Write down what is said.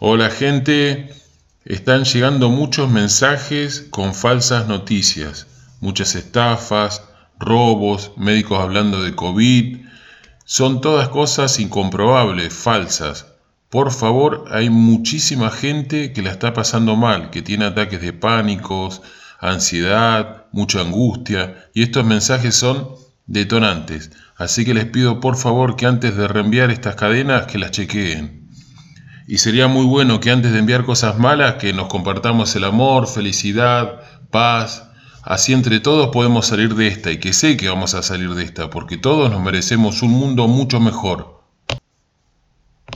Hola gente, están llegando muchos mensajes con falsas noticias, muchas estafas, robos, médicos hablando de COVID, son todas cosas incomprobables, falsas. Por favor, hay muchísima gente que la está pasando mal, que tiene ataques de pánicos, ansiedad, mucha angustia, y estos mensajes son detonantes. Así que les pido por favor que antes de reenviar estas cadenas que las chequeen. Y sería muy bueno que antes de enviar cosas malas que nos compartamos el amor, felicidad, paz. Así entre todos podemos salir de esta y que sé que vamos a salir de esta porque todos nos merecemos un mundo mucho mejor.